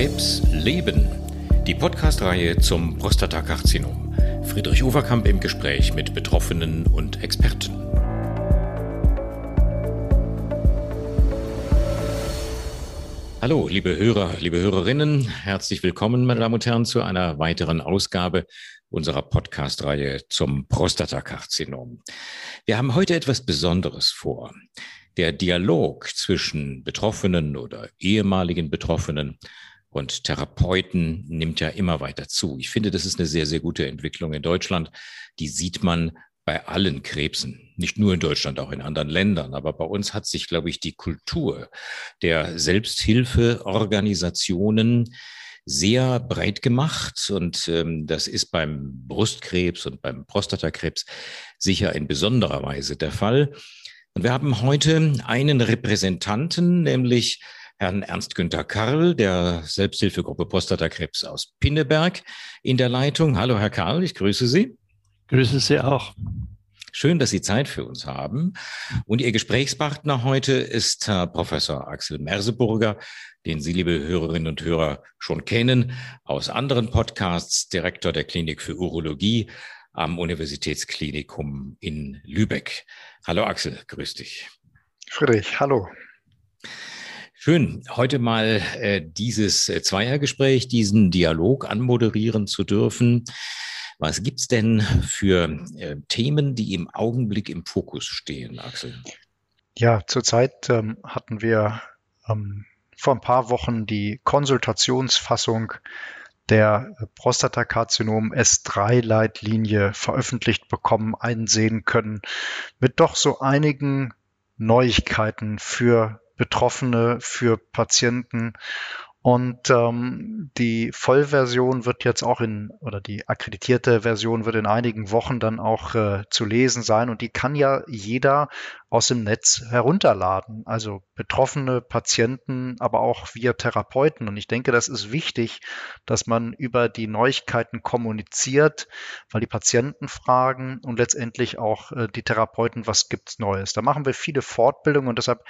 Krebs leben. Die Podcast-Reihe zum Prostatakarzinom. Friedrich Overkamp im Gespräch mit Betroffenen und Experten. Hallo, liebe Hörer, liebe Hörerinnen, herzlich willkommen, meine Damen und Herren, zu einer weiteren Ausgabe unserer Podcast-Reihe zum Prostatakarzinom. Wir haben heute etwas Besonderes vor. Der Dialog zwischen Betroffenen oder ehemaligen Betroffenen und Therapeuten nimmt ja immer weiter zu. Ich finde, das ist eine sehr, sehr gute Entwicklung in Deutschland. Die sieht man bei allen Krebsen, nicht nur in Deutschland, auch in anderen Ländern. Aber bei uns hat sich, glaube ich, die Kultur der Selbsthilfeorganisationen sehr breit gemacht. Und ähm, das ist beim Brustkrebs und beim Prostatakrebs sicher in besonderer Weise der Fall. Und wir haben heute einen Repräsentanten, nämlich Herrn Ernst Günther Karl der Selbsthilfegruppe Prostatakrebs aus Pinneberg in der Leitung. Hallo, Herr Karl, ich grüße Sie. Grüße Sie auch. Schön, dass Sie Zeit für uns haben. Und Ihr Gesprächspartner heute ist Herr Professor Axel Merseburger, den Sie, liebe Hörerinnen und Hörer, schon kennen aus anderen Podcasts, Direktor der Klinik für Urologie am Universitätsklinikum in Lübeck. Hallo Axel, grüß dich. Friedrich, hallo. Schön, heute mal äh, dieses äh, Zweiergespräch, diesen Dialog anmoderieren zu dürfen. Was gibt's denn für äh, Themen, die im Augenblick im Fokus stehen, Axel? Ja, zurzeit ähm, hatten wir ähm, vor ein paar Wochen die Konsultationsfassung der Prostatakarzinom S3-Leitlinie veröffentlicht bekommen, einsehen können, mit doch so einigen Neuigkeiten für Betroffene, für Patienten und ähm, die Vollversion wird jetzt auch in, oder die akkreditierte Version wird in einigen Wochen dann auch äh, zu lesen sein. Und die kann ja jeder aus dem Netz herunterladen. Also betroffene Patienten, aber auch wir Therapeuten. Und ich denke, das ist wichtig, dass man über die Neuigkeiten kommuniziert, weil die Patienten fragen und letztendlich auch äh, die Therapeuten, was gibt's Neues. Da machen wir viele Fortbildungen und deshalb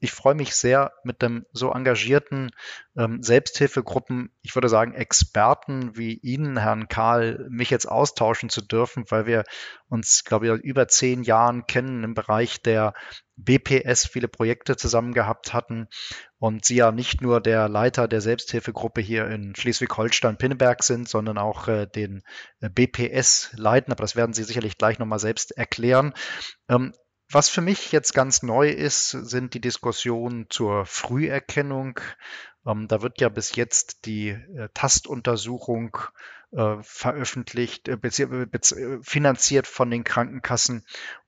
ich freue mich sehr mit dem so engagierten ähm, Selbsthilfegruppen, ich würde sagen Experten wie Ihnen, Herrn Karl, mich jetzt austauschen zu dürfen, weil wir uns, glaube ich, über zehn Jahren kennen im Bereich der BPS viele Projekte zusammen gehabt hatten und Sie ja nicht nur der Leiter der Selbsthilfegruppe hier in Schleswig-Holstein-Pinneberg sind, sondern auch äh, den äh, BPS leiten, aber das werden Sie sicherlich gleich nochmal selbst erklären. Ähm, was für mich jetzt ganz neu ist, sind die Diskussionen zur Früherkennung. Ähm, da wird ja bis jetzt die äh, Tastuntersuchung äh, veröffentlicht, äh, finanziert von den Krankenkassen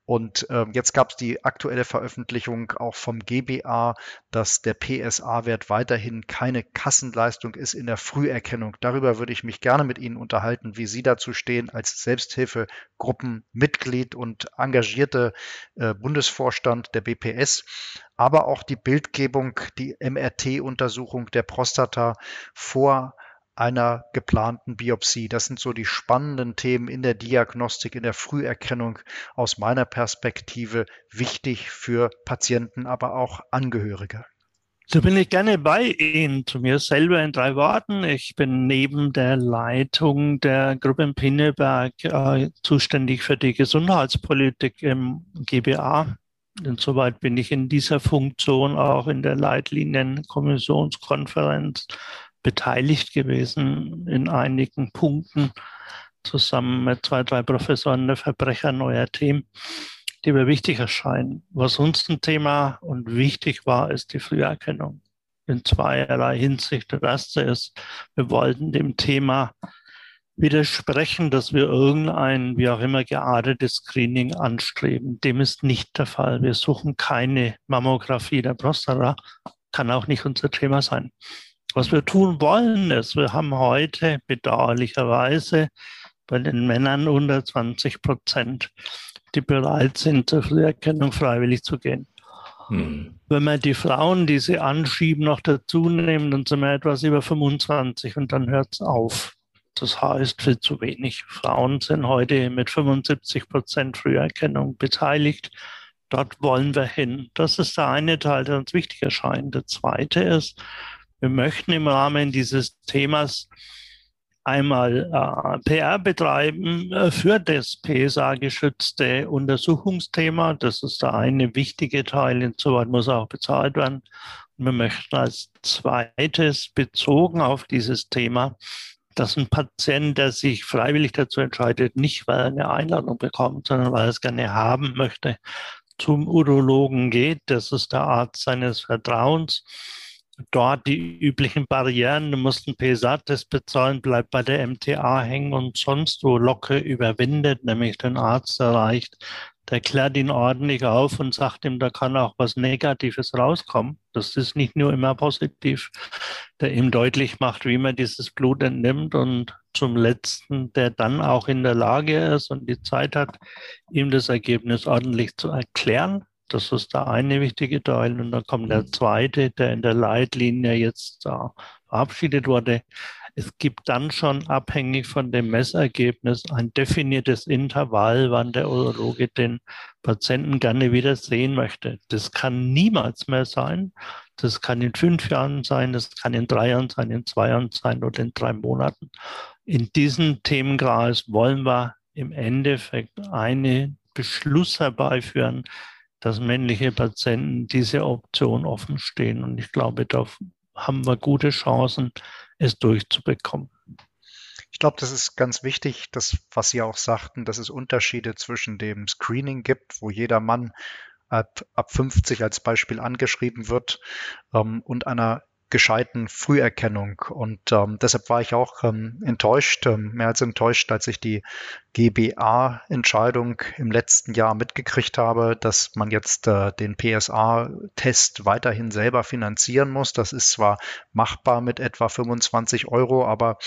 und ähm, jetzt gab es die aktuelle Veröffentlichung auch vom GBA, dass der PSA-Wert weiterhin keine Kassenleistung ist in der Früherkennung. Darüber würde ich mich gerne mit Ihnen unterhalten, wie Sie dazu stehen als Selbsthilfegruppenmitglied und engagierte äh, Bundesvorstand der BPS, aber auch die Bildgebung, die MRT-Untersuchung der Prostata vor einer geplanten Biopsie. Das sind so die spannenden Themen in der Diagnostik, in der Früherkennung aus meiner Perspektive wichtig für Patienten, aber auch Angehörige. So bin ich gerne bei Ihnen. Zu mir selber in drei Worten. Ich bin neben der Leitung der Gruppe in Pinneberg äh, zuständig für die Gesundheitspolitik im GBA. Insoweit bin ich in dieser Funktion auch in der Leitlinienkommissionskonferenz beteiligt gewesen in einigen Punkten, zusammen mit zwei, drei Professoren der Verbrecher neuer Themen, die mir wichtig erscheinen. Was uns ein Thema und wichtig war, ist die Früherkennung in zweierlei Hinsicht. Das erste ist, wir wollten dem Thema widersprechen, dass wir irgendein, wie auch immer, geartetes Screening anstreben. Dem ist nicht der Fall. Wir suchen keine Mammographie der Prostata, kann auch nicht unser Thema sein. Was wir tun wollen, ist, wir haben heute bedauerlicherweise bei den Männern unter 20 Prozent, die bereit sind, zur Früherkennung freiwillig zu gehen. Hm. Wenn wir die Frauen, die sie anschieben, noch dazu nehmen, dann sind wir etwas über 25 und dann hört es auf. Das heißt viel zu wenig. Frauen sind heute mit 75 Prozent Früherkennung beteiligt. Dort wollen wir hin. Das ist der eine Teil, der uns wichtig erscheint. Der zweite ist, Wir möchten im Rahmen dieses Themas einmal äh, PR betreiben äh, für das PSA-geschützte Untersuchungsthema. Das ist der eine wichtige Teil. Insoweit muss auch bezahlt werden. Und wir möchten als zweites bezogen auf dieses Thema, dass ein Patient, der sich freiwillig dazu entscheidet, nicht weil er eine Einladung bekommt, sondern weil er es gerne haben möchte, zum Urologen geht. Das ist der Arzt seines Vertrauens dort die üblichen Barrieren. Du musst einen PSA-Test bezahlen, bleibt bei der MTA hängen und sonst wo locker überwindet, nämlich den Arzt erreicht. Der klärt ihn ordentlich auf und sagt ihm, da kann auch was Negatives rauskommen. Das ist nicht nur immer positiv, der ihm deutlich macht, wie man dieses Blut entnimmt und zum letzten, der dann auch in der Lage ist und die Zeit hat, ihm das Ergebnis ordentlich zu erklären das ist der eine wichtige Teil. Und dann kommt der mhm. zweite, der in der Leitlinie jetzt uh, verabschiedet wurde. Es gibt dann schon abhängig von dem Messergebnis ein definiertes Intervall, wann der Urologe den Patienten gerne wieder sehen möchte. Das kann niemals mehr sein. Das kann in fünf Jahren sein, das kann in drei Jahren sein, in zwei Jahren sein oder in drei Monaten. In diesem Themenkreis wollen wir im Endeffekt einen Beschluss herbeiführen, dass männliche Patienten diese Option offen stehen. Und ich glaube, da haben wir gute Chancen, es durchzubekommen. Ich glaube, das ist ganz wichtig, das, was Sie auch sagten, dass es Unterschiede zwischen dem Screening gibt, wo jeder Mann ab, ab 50 als Beispiel angeschrieben wird, ähm, und einer gescheiten Früherkennung. Und ähm, deshalb war ich auch ähm, enttäuscht, ähm, mehr als enttäuscht, als ich die GBA-Entscheidung im letzten Jahr mitgekriegt habe, dass man jetzt äh, den PSA-Test weiterhin selber finanzieren muss. Das ist zwar machbar mit etwa 25 Euro, aber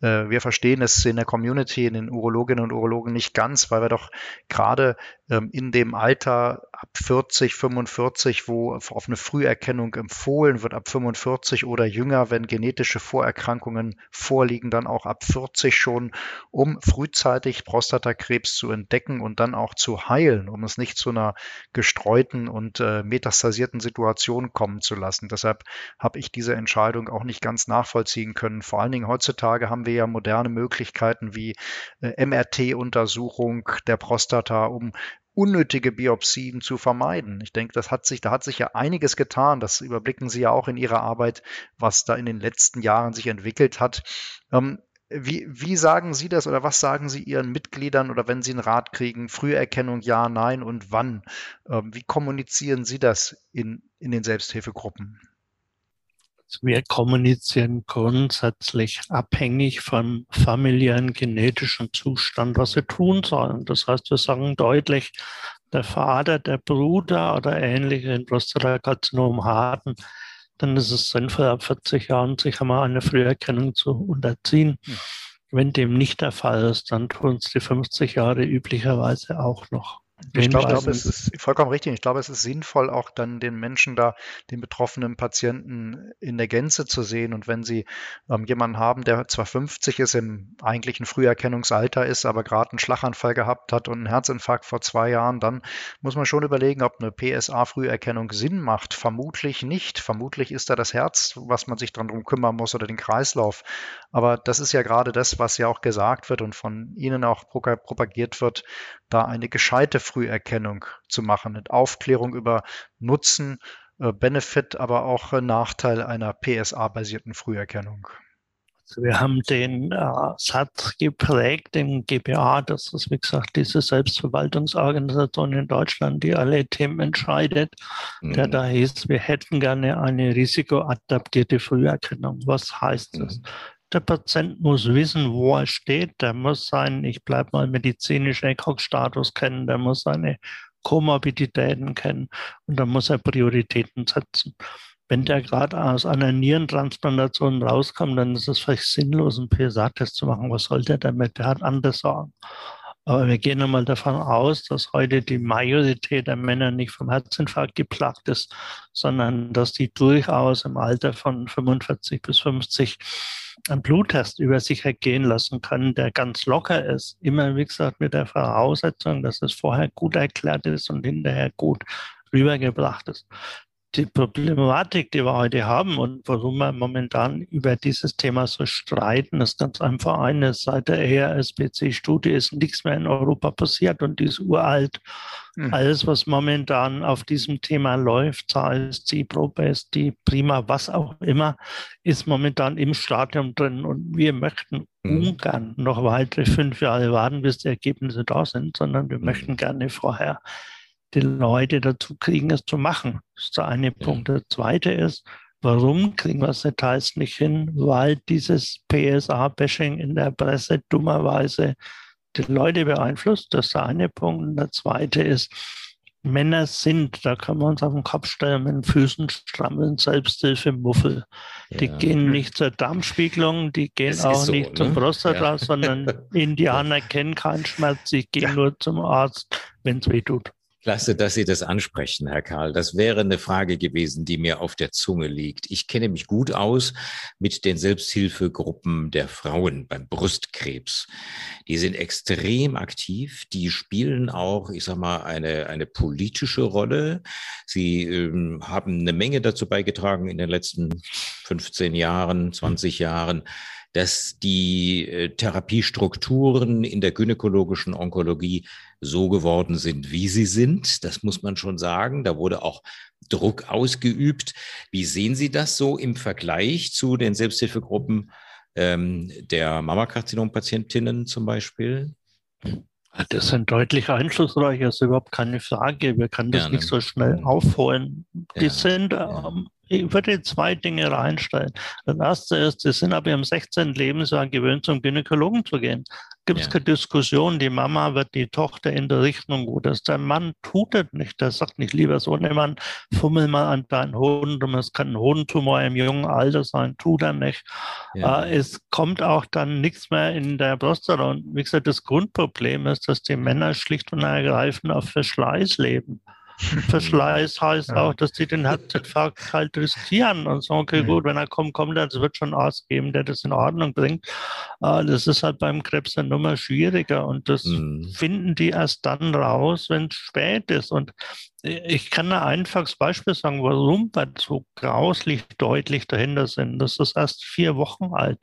äh, wir verstehen es in der Community, in den Urologinnen und Urologen nicht ganz, weil wir doch gerade ähm, in dem Alter ab 40, 45, wo auf eine Früherkennung empfohlen wird, ab 45 oder jünger, wenn genetische Vorerkrankungen vorliegen, dann auch ab 40 schon, um frühzeitig Prostatakrebs zu entdecken und dann auch zu heilen, um es nicht zu einer gestreuten und äh, metastasierten Situation kommen zu lassen. Deshalb habe ich diese Entscheidung auch nicht ganz nachvollziehen können. Vor allen Dingen heutzutage haben wir ja moderne Möglichkeiten wie äh, MRT-Untersuchung der Prostata, um unnötige Biopsien zu vermeiden. Ich denke, das hat sich, da hat sich ja einiges getan. Das überblicken Sie ja auch in Ihrer Arbeit, was da in den letzten Jahren sich entwickelt hat. Ähm, wie, wie sagen Sie das oder was sagen Sie Ihren Mitgliedern oder wenn Sie einen Rat kriegen? Früherkennung, ja, nein und wann? Ähm, wie kommunizieren Sie das in, in den Selbsthilfegruppen? Wir kommunizieren grundsätzlich abhängig vom familiären genetischen Zustand, was wir tun sollen. Das heißt, wir sagen deutlich, der Vater, der Bruder oder ähnliche in Prostatakarzinom hatten, dann ist es sinnvoll, ab 40 Jahren sich einmal eine Früherkennung zu unterziehen. Hm. Wenn dem nicht der Fall ist, dann tun es die 50 Jahre üblicherweise auch noch. Ich glaube, glaub, es ist vollkommen richtig. Ich glaube, es ist sinnvoll, auch dann den Menschen da, den betroffenen Patienten in der Gänze zu sehen. Und wenn Sie ähm, jemanden haben, der zwar 50 ist, im eigentlichen Früherkennungsalter ist, aber gerade einen Schlaganfall gehabt hat und einen Herzinfarkt vor zwei Jahren, dann muss man schon überlegen, ob eine PSA-Früherkennung Sinn macht. Vermutlich nicht. Vermutlich ist da das Herz, was man sich dran drum kümmern muss oder den Kreislauf. Aber das ist ja gerade das, was ja auch gesagt wird und von Ihnen auch propagiert wird, da eine gescheite Früherkennung zu machen, mit Aufklärung über Nutzen, äh, Benefit, aber auch äh, Nachteil einer PSA-basierten Früherkennung. Also wir haben den äh, Satz geprägt im GBA, das ist wie gesagt diese Selbstverwaltungsorganisation in Deutschland, die alle Themen entscheidet, mhm. der da hieß, wir hätten gerne eine risikoadaptierte Früherkennung. Was heißt das? Mhm. Der Patient muss wissen, wo er steht. Der muss seinen, ich bleibe mal medizinischen ECOG-Status kennen. Der muss seine Komorbiditäten kennen und dann muss er Prioritäten setzen. Wenn der gerade aus einer Nierentransplantation rauskommt, dann ist es vielleicht sinnlos, einen PSA-Test zu machen. Was soll der damit? Der hat andere Sorgen. Aber wir gehen einmal davon aus, dass heute die Majorität der Männer nicht vom Herzinfarkt geplagt ist, sondern dass die durchaus im Alter von 45 bis 50 einen Bluttest über sich ergehen lassen können, der ganz locker ist. Immer, wie gesagt, mit der Voraussetzung, dass es vorher gut erklärt ist und hinterher gut rübergebracht ist. Die Problematik, die wir heute haben und warum wir momentan über dieses Thema so streiten, ist ganz einfach eines. Seit der ERSPC-Studie ist nichts mehr in Europa passiert und die ist uralt. Mhm. Alles, was momentan auf diesem Thema läuft, sei es CIPRO-Best, die Prima, was auch immer, ist momentan im Stadium drin und wir möchten mhm. ungern noch weitere fünf Jahre warten, bis die Ergebnisse da sind, sondern wir mhm. möchten gerne vorher die Leute dazu kriegen, es zu machen. Das ist der eine ja. Punkt. Der zweite ist, warum kriegen wir es Details nicht hin? Weil dieses PSA-Bashing in der Presse dummerweise die Leute beeinflusst. Das ist der eine Punkt. Und der zweite ist, Männer sind, da kann man uns auf den Kopf stellen, mit den Füßen strammeln, Selbsthilfe, Muffel. Ja. Die gehen nicht zur Darmspiegelung, die gehen auch so, nicht ne? zum Prostata, ja. sondern Indianer kennen keinen Schmerz, sie gehen ja. nur zum Arzt, wenn es weh tut. Klasse, dass Sie das ansprechen, Herr Karl. Das wäre eine Frage gewesen, die mir auf der Zunge liegt. Ich kenne mich gut aus mit den Selbsthilfegruppen der Frauen beim Brustkrebs. Die sind extrem aktiv. Die spielen auch, ich sag mal, eine, eine politische Rolle. Sie ähm, haben eine Menge dazu beigetragen in den letzten 15 Jahren, 20 Jahren, dass die äh, Therapiestrukturen in der gynäkologischen Onkologie so geworden sind, wie sie sind. Das muss man schon sagen. Da wurde auch Druck ausgeübt. Wie sehen Sie das so im Vergleich zu den Selbsthilfegruppen ähm, der Mammakarzinom-Patientinnen zum Beispiel? Das sind deutlich einflussreicher, ist überhaupt keine Frage. Wir können das Gerne. nicht so schnell aufholen. Die ja, sind ähm, ich würde zwei Dinge reinstellen. Das erste ist, sie sind ab ihrem 16. Lebensjahr gewöhnt, zum Gynäkologen zu gehen. Gibt es ja. keine Diskussion, die Mama wird die Tochter in der Richtung, wo das der Mann tut es nicht. Der sagt nicht, lieber Sohnemann, fummel mal an deinen Hoden, es kann ein Hodentumor im jungen Alter sein, tut er nicht. Ja. Äh, es kommt auch dann nichts mehr in der Prostata. Und wie gesagt, das Grundproblem ist, dass die Männer schlicht und ergreifend auf Verschleiß leben. Verschleiß heißt ja. auch, dass die den Herzinfarkt halt riskieren und sagen, okay, gut, wenn er kommt, kommt er, es wird schon Arzt geben, der das in Ordnung bringt. Äh, das ist halt beim Krebs eine Nummer schwieriger und das mhm. finden die erst dann raus, wenn es spät ist. Und ich kann ein einfaches Beispiel sagen, warum wir so grauslich deutlich dahinter sind. Das ist erst vier Wochen alt.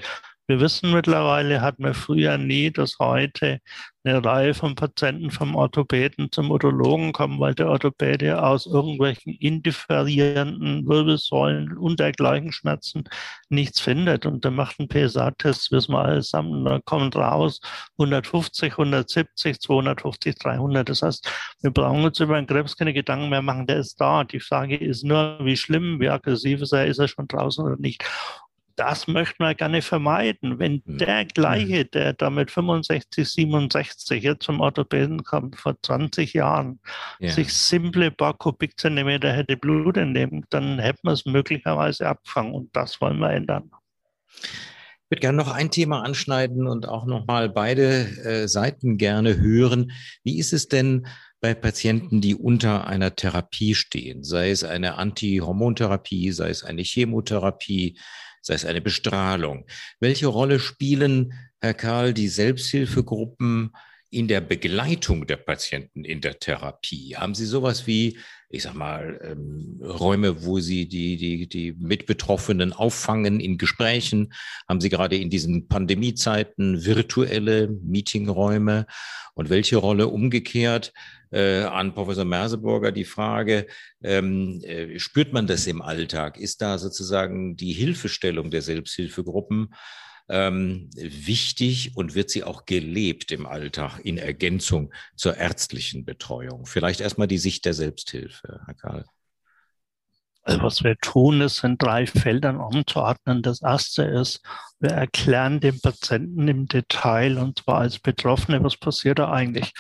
Wir wissen mittlerweile, hat man früher nie, dass heute eine Reihe von Patienten vom Orthopäden zum Urologen kommen, weil der Orthopäde aus irgendwelchen indifferierenden Wirbelsäulen und dergleichen Schmerzen nichts findet. Und der macht einen PSA-Test, wissen wir alles zusammen, da kommt raus 150, 170, 250, 300. Das heißt, wir brauchen uns über den Krebs keine Gedanken mehr machen, der ist da. Die Frage ist nur, wie schlimm, wie aggressiv ist er, ist er schon draußen oder nicht das möchten wir gerne vermeiden. Wenn hm. der gleiche, der da mit 65, 67 jetzt zum Orthopäden kommt, vor 20 Jahren, ja. sich simple paar Kubikzentimeter hätte Blut entnehmen, dann hätten wir es möglicherweise abfangen und das wollen wir ändern. Ich würde gerne noch ein Thema anschneiden und auch nochmal beide äh, Seiten gerne hören. Wie ist es denn bei Patienten, die unter einer Therapie stehen, sei es eine Antihormontherapie, sei es eine Chemotherapie, sei es eine Bestrahlung. Welche Rolle spielen, Herr Karl, die Selbsthilfegruppen in der Begleitung der Patienten in der Therapie? Haben Sie sowas wie, ich sag mal, ähm, Räume, wo Sie die, die, die Mitbetroffenen auffangen in Gesprächen? Haben Sie gerade in diesen Pandemiezeiten virtuelle Meetingräume? Und welche Rolle umgekehrt äh, an Professor Merseburger die Frage, ähm, äh, spürt man das im Alltag? Ist da sozusagen die Hilfestellung der Selbsthilfegruppen ähm, wichtig und wird sie auch gelebt im Alltag in Ergänzung zur ärztlichen Betreuung? Vielleicht erstmal die Sicht der Selbsthilfe, Herr Karl. Also was wir tun, ist in drei Feldern umzuordnen. Das erste ist, wir erklären dem Patienten im Detail und zwar als Betroffene, was passiert da eigentlich.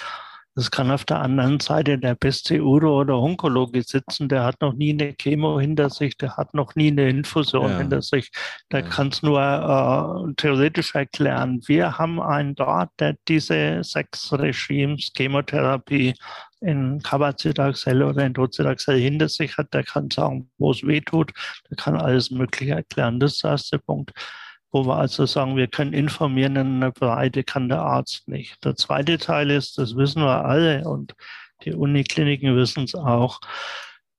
Das kann auf der anderen Seite der beste Uro- oder Onkologe sitzen, der hat noch nie eine Chemo hinter sich, der hat noch nie eine Infusion ja. hinter sich. Der ja. kann es nur äh, theoretisch erklären. Wir haben einen dort, der diese sechs Regimes, Chemotherapie in Cabazitaxel oder in Docetaxel hinter sich hat, der kann sagen, wo es weh tut, der kann alles Mögliche erklären. Das ist der erste Punkt wo wir also sagen, wir können informieren in einer Breite, kann der Arzt nicht. Der zweite Teil ist, das wissen wir alle und die Unikliniken wissen es auch,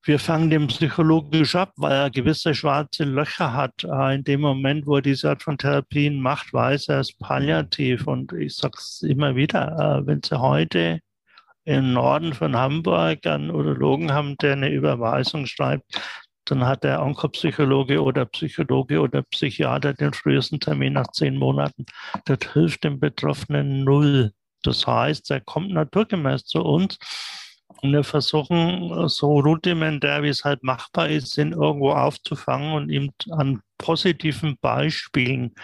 wir fangen dem psychologisch ab, weil er gewisse schwarze Löcher hat. Äh, in dem Moment, wo er diese Art von Therapien macht, weiß er es palliativ. Und ich sage es immer wieder, äh, wenn Sie heute im Norden von Hamburg einen Urologen haben, der eine Überweisung schreibt, dann hat der Onkopsychologe oder Psychologe oder Psychiater den frühesten Termin nach zehn Monaten. Das hilft dem Betroffenen null. Das heißt, er kommt naturgemäß zu uns und wir versuchen, so rudimentär wie es halt machbar ist, ihn irgendwo aufzufangen und ihm an positiven Beispielen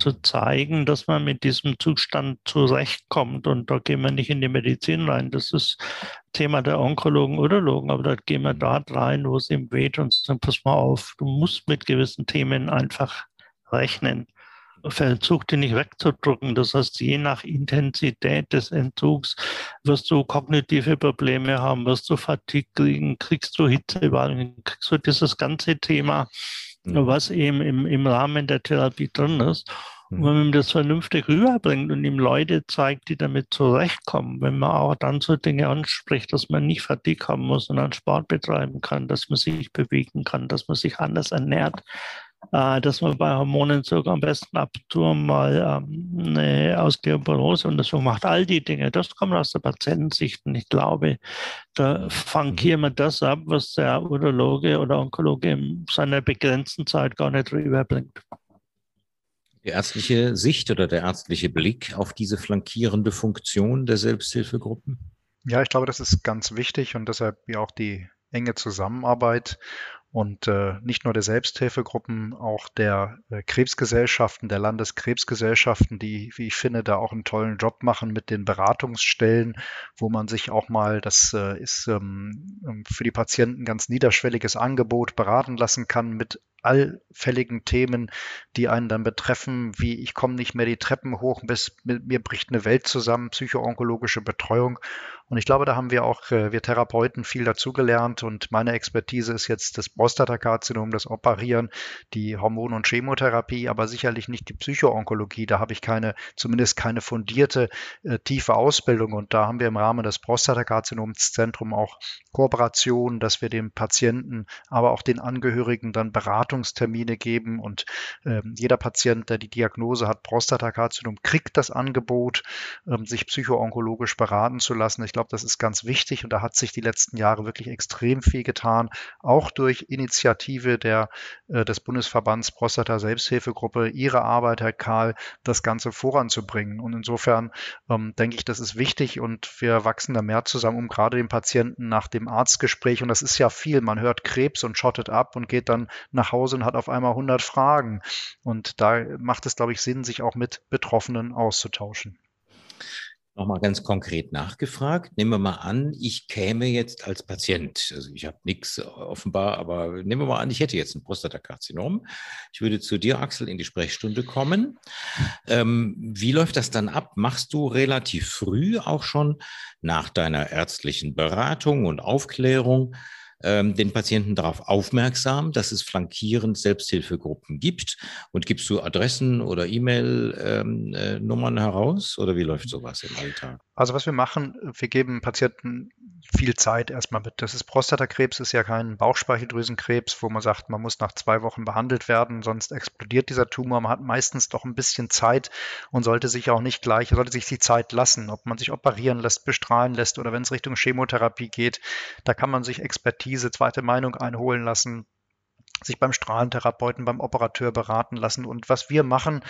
zu zeigen, dass man mit diesem Zustand zurechtkommt. Und da gehen wir nicht in die Medizin rein. Das ist Thema der Onkologen, Urologen, aber da gehen wir dort rein, wo es ihm weht und sagen, pass mal auf, du musst mit gewissen Themen einfach rechnen. Versuch die nicht wegzudrücken. Das heißt, je nach Intensität des Entzugs wirst du kognitive Probleme haben, wirst du Fatigue kriegen, kriegst du Hitzewallungen, kriegst du dieses ganze Thema, mhm. was eben im, im Rahmen der Therapie drin ist. Und wenn man das vernünftig rüberbringt und ihm Leute zeigt, die damit zurechtkommen, wenn man auch dann so Dinge anspricht, dass man nicht Fatigue haben muss, sondern Sport betreiben kann, dass man sich bewegen kann, dass man sich anders ernährt, äh, dass man bei Hormonen sogar am besten ab und zu mal ähm, eine Osteoporose-Untersuchung macht. All die Dinge, das kommt aus der Patientensicht. Und ich glaube, da frankieren wir das ab, was der Urologe oder Onkologe in seiner begrenzten Zeit gar nicht rüberbringt. Die ärztliche Sicht oder der ärztliche Blick auf diese flankierende Funktion der Selbsthilfegruppen? Ja, ich glaube, das ist ganz wichtig und deshalb ja auch die enge Zusammenarbeit und äh, nicht nur der Selbsthilfegruppen, auch der äh, Krebsgesellschaften, der Landeskrebsgesellschaften, die, wie ich finde, da auch einen tollen Job machen mit den Beratungsstellen, wo man sich auch mal, das äh, ist ähm, ähm für die Patienten ganz niederschwelliges Angebot beraten lassen kann mit allfälligen Themen, die einen dann betreffen, wie ich komme nicht mehr die Treppen hoch, bis mir bricht eine Welt zusammen, psychoonkologische Betreuung. Und ich glaube, da haben wir auch, äh, wir Therapeuten, viel dazugelernt. Und meine Expertise ist jetzt das Prostatakarzinom, das Operieren, die Hormon- und Chemotherapie, aber sicherlich nicht die Psychoonkologie. Da habe ich keine, zumindest keine fundierte, äh, tiefe Ausbildung. Und da haben wir im Rahmen des Prostatakarzinoms-Zentrum auch Kooperation, dass wir dem Patienten, aber auch den Angehörigen dann Beratungstermine geben. Und äh, jeder Patient, der die Diagnose hat, Prostatakarzinom, kriegt das Angebot, ähm, sich psychoonkologisch beraten zu lassen. Ich glaube, das ist ganz wichtig und da hat sich die letzten Jahre wirklich extrem viel getan, auch durch Initiative der, äh, des Bundesverbands Prostata Selbsthilfegruppe, ihre Arbeit, Herr Karl, das Ganze voranzubringen. Und insofern ähm, denke ich, das ist wichtig und wir wachsen da mehr zusammen, um gerade den Patienten nach dem Arztgespräch, und das ist ja viel, man hört Krebs und schottet ab und geht dann nach Hause und hat auf einmal 100 Fragen. Und da macht es, glaube ich, Sinn, sich auch mit Betroffenen auszutauschen. Nochmal ganz konkret nachgefragt. Nehmen wir mal an, ich käme jetzt als Patient, also ich habe nichts offenbar, aber nehmen wir mal an, ich hätte jetzt ein Prostatakarzinom. Ich würde zu dir, Axel, in die Sprechstunde kommen. Ähm, wie läuft das dann ab? Machst du relativ früh auch schon nach deiner ärztlichen Beratung und Aufklärung ähm, den Patienten darauf aufmerksam, dass es flankierend Selbsthilfegruppen gibt? Und gibst du Adressen oder E-Mail-Nummern ähm, äh, heraus? Oder wie läuft sowas im Alltag? Also was wir machen, wir geben Patienten viel Zeit erstmal mit. Das ist Prostatakrebs, ist ja kein Bauchspeicheldrüsenkrebs, wo man sagt, man muss nach zwei Wochen behandelt werden, sonst explodiert dieser Tumor. Man hat meistens doch ein bisschen Zeit und sollte sich auch nicht gleich, sollte sich die Zeit lassen, ob man sich operieren lässt, bestrahlen lässt oder wenn es Richtung Chemotherapie geht, da kann man sich Expertise, zweite Meinung einholen lassen sich beim Strahlentherapeuten, beim Operateur beraten lassen. Und was wir machen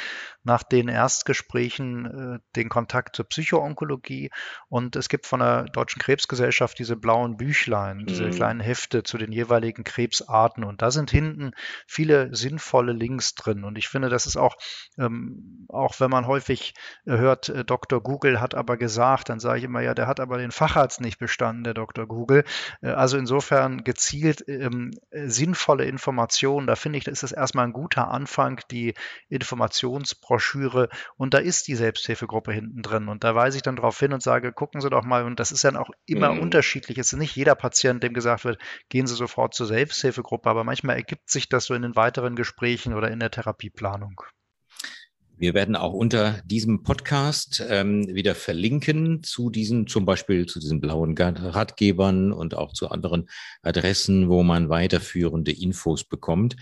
nach den Erstgesprächen, äh, den Kontakt zur Psychoonkologie. Und es gibt von der Deutschen Krebsgesellschaft diese blauen Büchlein, diese mhm. kleinen Hefte zu den jeweiligen Krebsarten. Und da sind hinten viele sinnvolle Links drin. Und ich finde, das ist auch, ähm, auch wenn man häufig hört, äh, Dr. Google hat aber gesagt, dann sage ich immer, ja, der hat aber den Facharzt nicht bestanden, der Dr. Google. Äh, also insofern gezielt ähm, sinnvolle Informationen Informationen. Da finde ich, da ist es erstmal ein guter Anfang, die Informationsbroschüre. Und da ist die Selbsthilfegruppe hinten drin. Und da weise ich dann darauf hin und sage, gucken Sie doch mal. Und das ist dann auch immer mhm. unterschiedlich. Es ist nicht jeder Patient, dem gesagt wird, gehen Sie sofort zur Selbsthilfegruppe. Aber manchmal ergibt sich das so in den weiteren Gesprächen oder in der Therapieplanung. Wir werden auch unter diesem Podcast ähm, wieder verlinken zu diesen, zum Beispiel zu diesen blauen Ratgebern und auch zu anderen Adressen, wo man weiterführende Infos bekommt.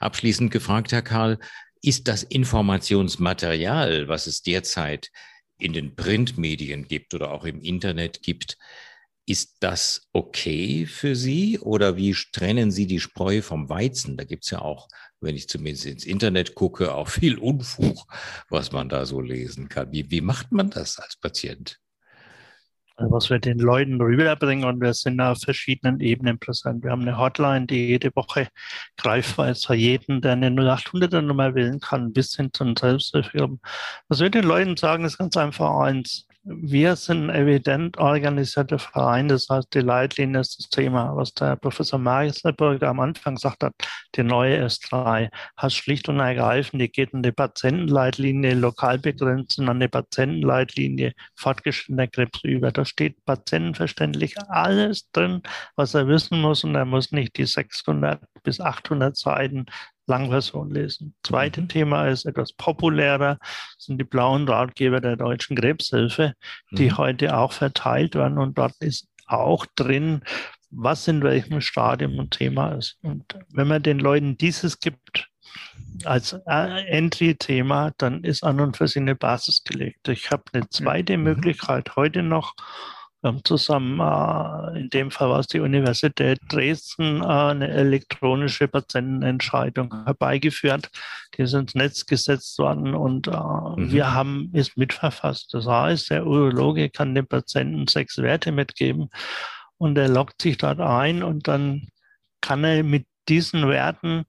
Abschließend gefragt, Herr Karl, ist das Informationsmaterial, was es derzeit in den Printmedien gibt oder auch im Internet gibt, ist das okay für Sie oder wie trennen Sie die Spreu vom Weizen? Da gibt es ja auch, wenn ich zumindest ins Internet gucke, auch viel Unfug, was man da so lesen kann. Wie, wie macht man das als Patient? Also was wir den Leuten rüberbringen und wir sind auf verschiedenen Ebenen präsent. Wir haben eine Hotline, die jede Woche greifbar ist für jeden, der eine 0800er Nummer wählen kann, bis hin zu einem Selbsthilfegruppen. Was wir den Leuten sagen, ist ganz einfach eins wir sind evident organisierter Verein, das heißt, die Leitlinie ist das Thema, was der Professor Mariselberg am Anfang gesagt hat, die neue S3 hat schlicht und ergreifend, die geht in die Patientenleitlinie, lokal begrenzt an die Patientenleitlinie fortgeschrittener Krebs über. Da steht patientenverständlich alles drin, was er wissen muss. Und er muss nicht die 600 bis 800 Seiten Langversion lesen. Zweite mhm. Thema ist etwas populärer, sind die blauen Ratgeber der Deutschen Krebshilfe, die mhm. heute auch verteilt werden und dort ist auch drin, was in welchem Stadium ein Thema ist. Und wenn man den Leuten dieses gibt, als äh, Entry-Thema, dann ist an und für sich eine Basis gelegt. Ich habe eine zweite mhm. Möglichkeit heute noch, zusammen, äh, in dem Fall war es die Universität Dresden, äh, eine elektronische Patientenentscheidung herbeigeführt. Die ist ins Netz gesetzt worden und äh, mhm. wir haben es mitverfasst. Das heißt, der Urologe kann dem Patienten sechs Werte mitgeben und er loggt sich dort ein und dann kann er mit diesen Werten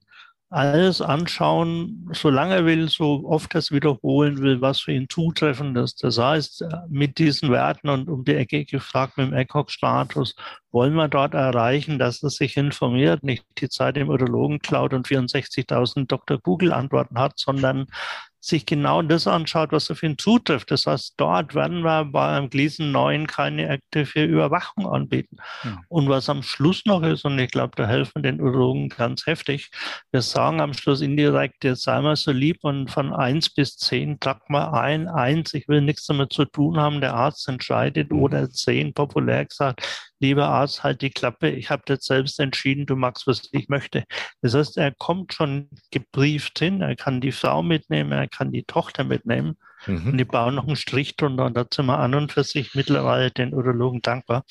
alles anschauen, solange er will, so oft er es wiederholen will, was für ihn zutreffend ist. Das heißt, mit diesen Werten und um die Ecke gefragt mit dem ECOG-Status, wollen wir dort erreichen, dass er sich informiert, nicht die Zeit im Urologen klaut und 64.000 Dr. Google-Antworten hat, sondern sich genau das anschaut, was auf ihn zutrifft. Das heißt, dort werden wir beim Gleason 9 keine aktive Überwachung anbieten. Ja. Und was am Schluss noch ist, und ich glaube, da helfen den Urologen ganz heftig, wir sagen am Schluss indirekt, jetzt sei mal so lieb und von 1 bis 10 trag mal ein, 1, ich will nichts damit zu tun haben, der Arzt entscheidet, mhm. oder 10, populär gesagt, lieber Arzt, halt die Klappe, ich habe jetzt selbst entschieden, du magst, was ich möchte. Das heißt, er kommt schon gebrieft hin, er kann die Frau mitnehmen, er kann die Tochter mitnehmen mhm. und die bauen noch einen Strich drunter und da sind wir an und für sich mittlerweile den Urologen dankbar.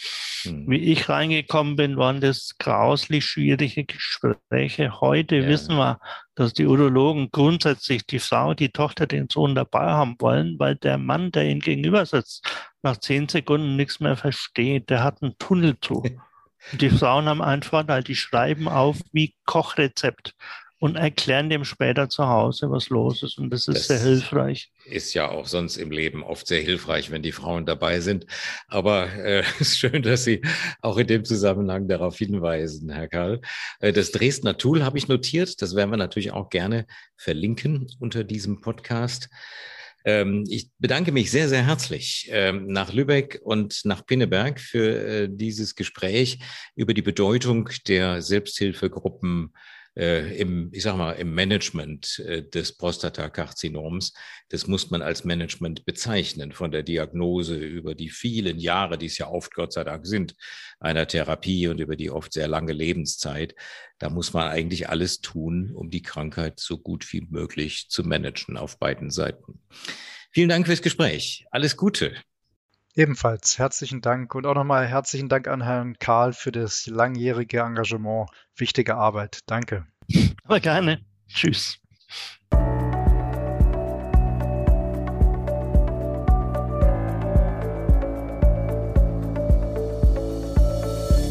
Mhm. Wie ich reingekommen bin, waren das grauslich schwierige Gespräche. Heute ja. wissen wir, dass die Urologen grundsätzlich die Frau, die Tochter, den Sohn dabei haben wollen, weil der Mann, der ihnen gegenüber sitzt, nach zehn Sekunden nichts mehr versteht. Der hat einen Tunnel zu. Die Frauen haben einen Vorteil, die schreiben auf wie Kochrezept und erklären dem später zu Hause, was los ist. Und das ist das sehr hilfreich. Ist ja auch sonst im Leben oft sehr hilfreich, wenn die Frauen dabei sind. Aber äh, es äh, ist schön, dass Sie auch in dem Zusammenhang darauf hinweisen, Herr Karl. Äh, das Dresdner Tool habe ich notiert. Das werden wir natürlich auch gerne verlinken unter diesem Podcast. Ähm, ich bedanke mich sehr, sehr herzlich ähm, nach Lübeck und nach Pinneberg für äh, dieses Gespräch über die Bedeutung der Selbsthilfegruppen äh, im, ich sag mal, im Management äh, des Prostatakarzinoms. Das muss man als Management bezeichnen, von der Diagnose über die vielen Jahre, die es ja oft Gott sei Dank sind, einer Therapie und über die oft sehr lange Lebenszeit. Da muss man eigentlich alles tun, um die Krankheit so gut wie möglich zu managen auf beiden Seiten. Vielen Dank fürs Gespräch. Alles Gute. Ebenfalls herzlichen Dank und auch nochmal herzlichen Dank an Herrn Karl für das langjährige Engagement. Wichtige Arbeit. Danke. Aber gerne. Tschüss.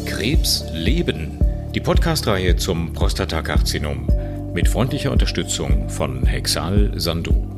Krebs leben. Die Podcastreihe zum Prostatakarzinom mit freundlicher Unterstützung von Hexal Sandu.